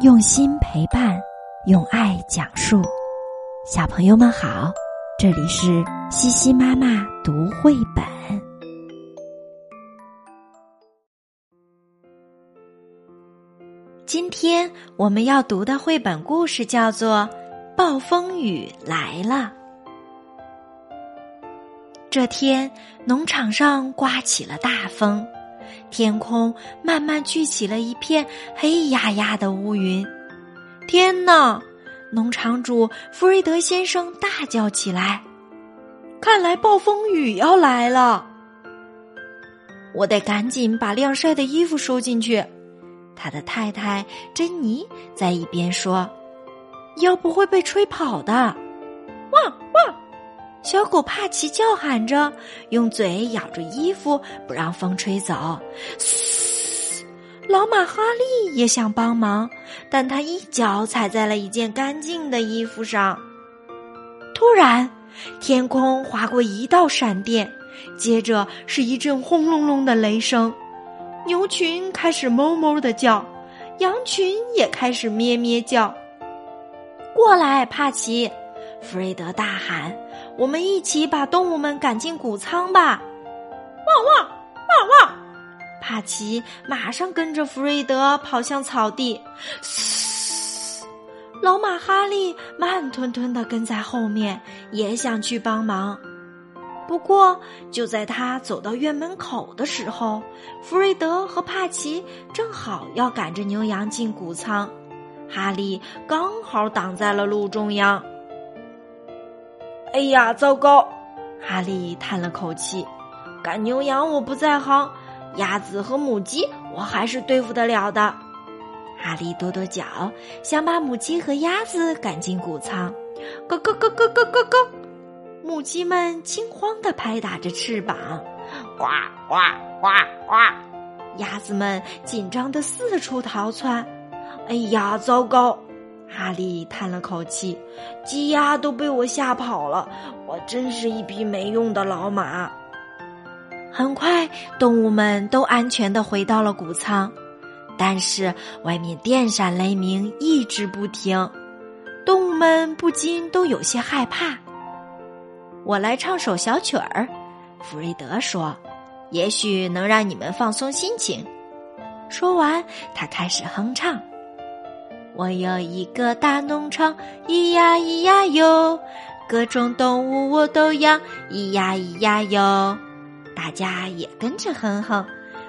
用心陪伴，用爱讲述。小朋友们好，这里是西西妈妈读绘本。今天我们要读的绘本故事叫做《暴风雨来了》。这天，农场上刮起了大风。天空慢慢聚起了一片黑压压的乌云。天哪！农场主弗瑞德先生大叫起来：“看来暴风雨要来了！我得赶紧把晾晒的衣服收进去。”他的太太珍妮在一边说：“要不会被吹跑的。”汪汪！小狗帕奇叫喊着，用嘴咬着衣服，不让风吹走。嘶！老马哈利也想帮忙，但他一脚踩在了一件干净的衣服上。突然，天空划过一道闪电，接着是一阵轰隆隆的雷声。牛群开始哞哞的叫，羊群也开始咩咩叫。过来，帕奇！弗瑞德大喊。我们一起把动物们赶进谷仓吧！汪汪汪汪！帕奇马上跟着弗瑞德跑向草地。嘶！老马哈利慢吞吞的跟在后面，也想去帮忙。不过，就在他走到院门口的时候，弗瑞德和帕奇正好要赶着牛羊进谷仓，哈利刚好挡在了路中央。哎呀，糟糕！哈利叹了口气，赶牛羊我不在行，鸭子和母鸡我还是对付得了的。哈利跺跺脚，想把母鸡和鸭子赶进谷仓。咯咯咯咯咯咯咯！母鸡们惊慌的拍打着翅膀，呱呱呱呱！鸭子们紧张的四处逃窜。哎呀，糟糕！哈利叹了口气，鸡鸭都被我吓跑了，我真是一匹没用的老马。很快，动物们都安全的回到了谷仓，但是外面电闪雷鸣，一直不停，动物们不禁都有些害怕。我来唱首小曲儿，弗瑞德说：“也许能让你们放松心情。”说完，他开始哼唱。我有一个大农场，咿呀咿呀哟，各种动物我都养，咿呀咿呀哟。大家也跟着哼哼，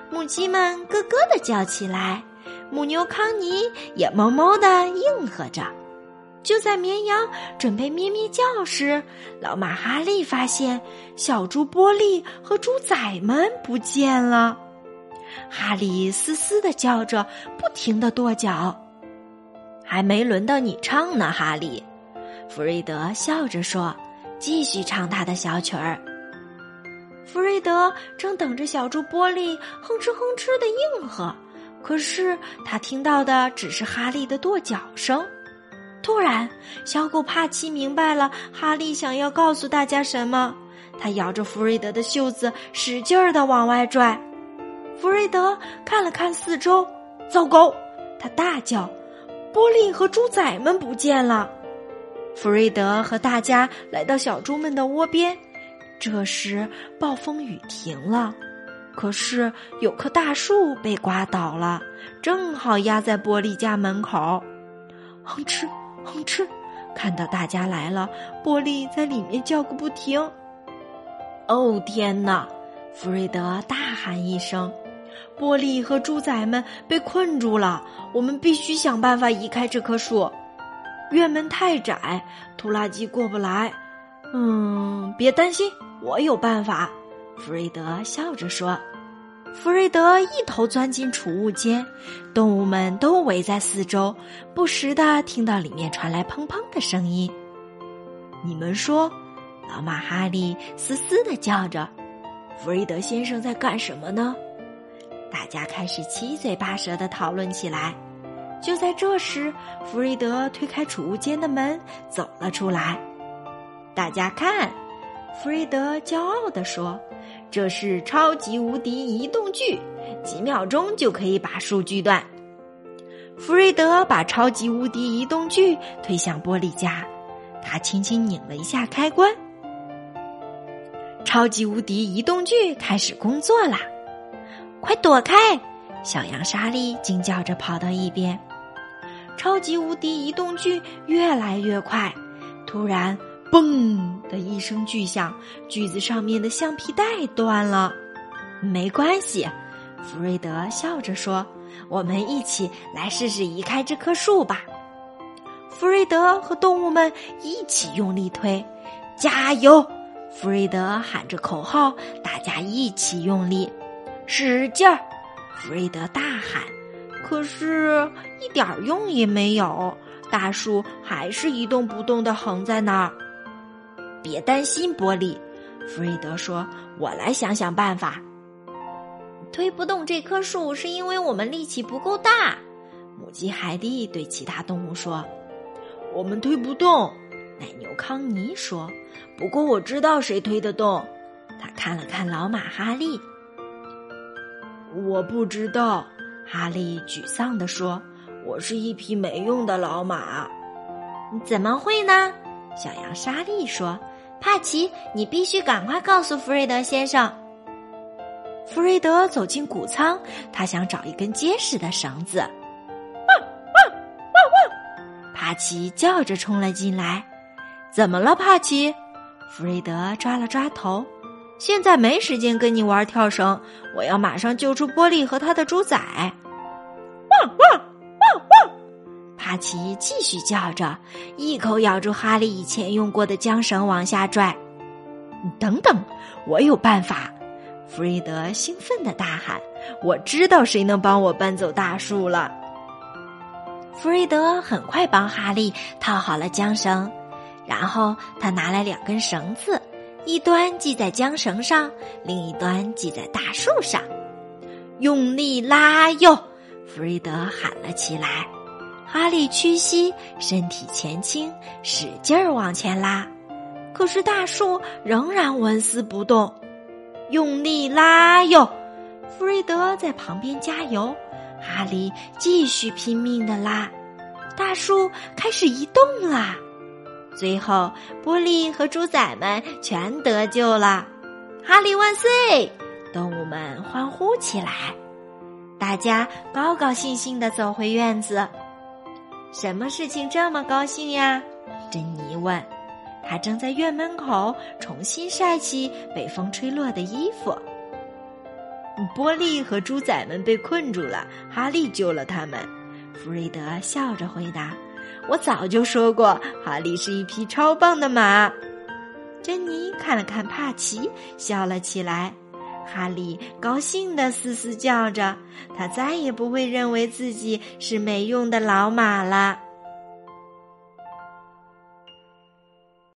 母鸡们咯咯的叫起来，母牛康妮也哞哞的应和着。就在绵羊准备咩咩叫时，老马哈利发现小猪波利和猪仔们不见了。哈利嘶嘶的叫着，不停的跺脚。还没轮到你唱呢，哈利。弗瑞德笑着说：“继续唱他的小曲儿。”弗瑞德正等着小猪波利哼哧哼哧的应和，可是他听到的只是哈利的跺脚声。突然，小狗帕奇明白了哈利想要告诉大家什么，他咬着弗瑞德的袖子，使劲儿的往外拽。弗瑞德看了看四周，糟糕！他大叫。波利和猪仔们不见了，弗瑞德和大家来到小猪们的窝边。这时暴风雨停了，可是有棵大树被刮倒了，正好压在波利家门口。哼哧哼哧，看到大家来了，波利在里面叫个不停。哦天哪！弗瑞德大喊一声。波利和猪仔们被困住了，我们必须想办法移开这棵树。院门太窄，拖拉机过不来。嗯，别担心，我有办法。弗瑞德笑着说。弗瑞德一头钻进储物间，动物们都围在四周，不时的听到里面传来砰砰的声音。你们说，老马哈利嘶嘶的叫着，弗瑞德先生在干什么呢？大家开始七嘴八舌的讨论起来。就在这时，弗瑞德推开储物间的门，走了出来。大家看，弗瑞德骄傲地说：“这是超级无敌移动锯，几秒钟就可以把树锯断。”弗瑞德把超级无敌移动锯推向玻璃家，他轻轻拧了一下开关，超级无敌移动锯开始工作啦！快躲开！小羊莎莉惊叫着跑到一边。超级无敌移动锯越来越快，突然“嘣”的一声巨响，锯子上面的橡皮带断了。没关系，弗瑞德笑着说：“我们一起来试试移开这棵树吧。”弗瑞德和动物们一起用力推，加油！弗瑞德喊着口号，大家一起用力，使劲儿！弗瑞德大喊。可是，一点用也没有，大树还是一动不动的横在那儿。别担心，玻璃，弗瑞德说：“我来想想办法。”推不动这棵树是因为我们力气不够大。母鸡海蒂对其他动物说：“我们推不动。”奶牛康尼说：“不过我知道谁推得动。”他看了看老马哈利，我不知道。哈利沮丧地说：“我是一匹没用的老马。”怎么会呢？小羊莎莉说：“帕奇，你必须赶快告诉弗瑞德先生。”弗瑞德走进谷仓，他想找一根结实的绳子。汪汪汪汪！帕奇叫着冲了进来。“怎么了，帕奇？”弗瑞德抓了抓头。现在没时间跟你玩跳绳，我要马上救出玻璃和他的猪仔。汪汪汪汪！帕奇继续叫着，一口咬住哈利以前用过的缰绳往下拽。等等，我有办法！弗瑞德兴奋的大喊：“我知道谁能帮我搬走大树了！”弗瑞德很快帮哈利套好了缰绳，然后他拿来两根绳子。一端系在缰绳上，另一端系在大树上，用力拉哟！弗瑞德喊了起来。哈利屈膝，身体前倾，使劲儿往前拉，可是大树仍然纹丝不动。用力拉哟！弗瑞德在旁边加油，哈利继续拼命的拉，大树开始移动啦。最后，波利和猪仔们全得救了，哈利万岁！动物们欢呼起来，大家高高兴兴的走回院子。什么事情这么高兴呀？珍妮问。他正在院门口重新晒起被风吹落的衣服。波利和猪仔们被困住了，哈利救了他们。弗瑞德笑着回答。我早就说过，哈利是一匹超棒的马。珍妮看了看帕奇，笑了起来。哈利高兴的嘶嘶叫着，他再也不会认为自己是没用的老马了。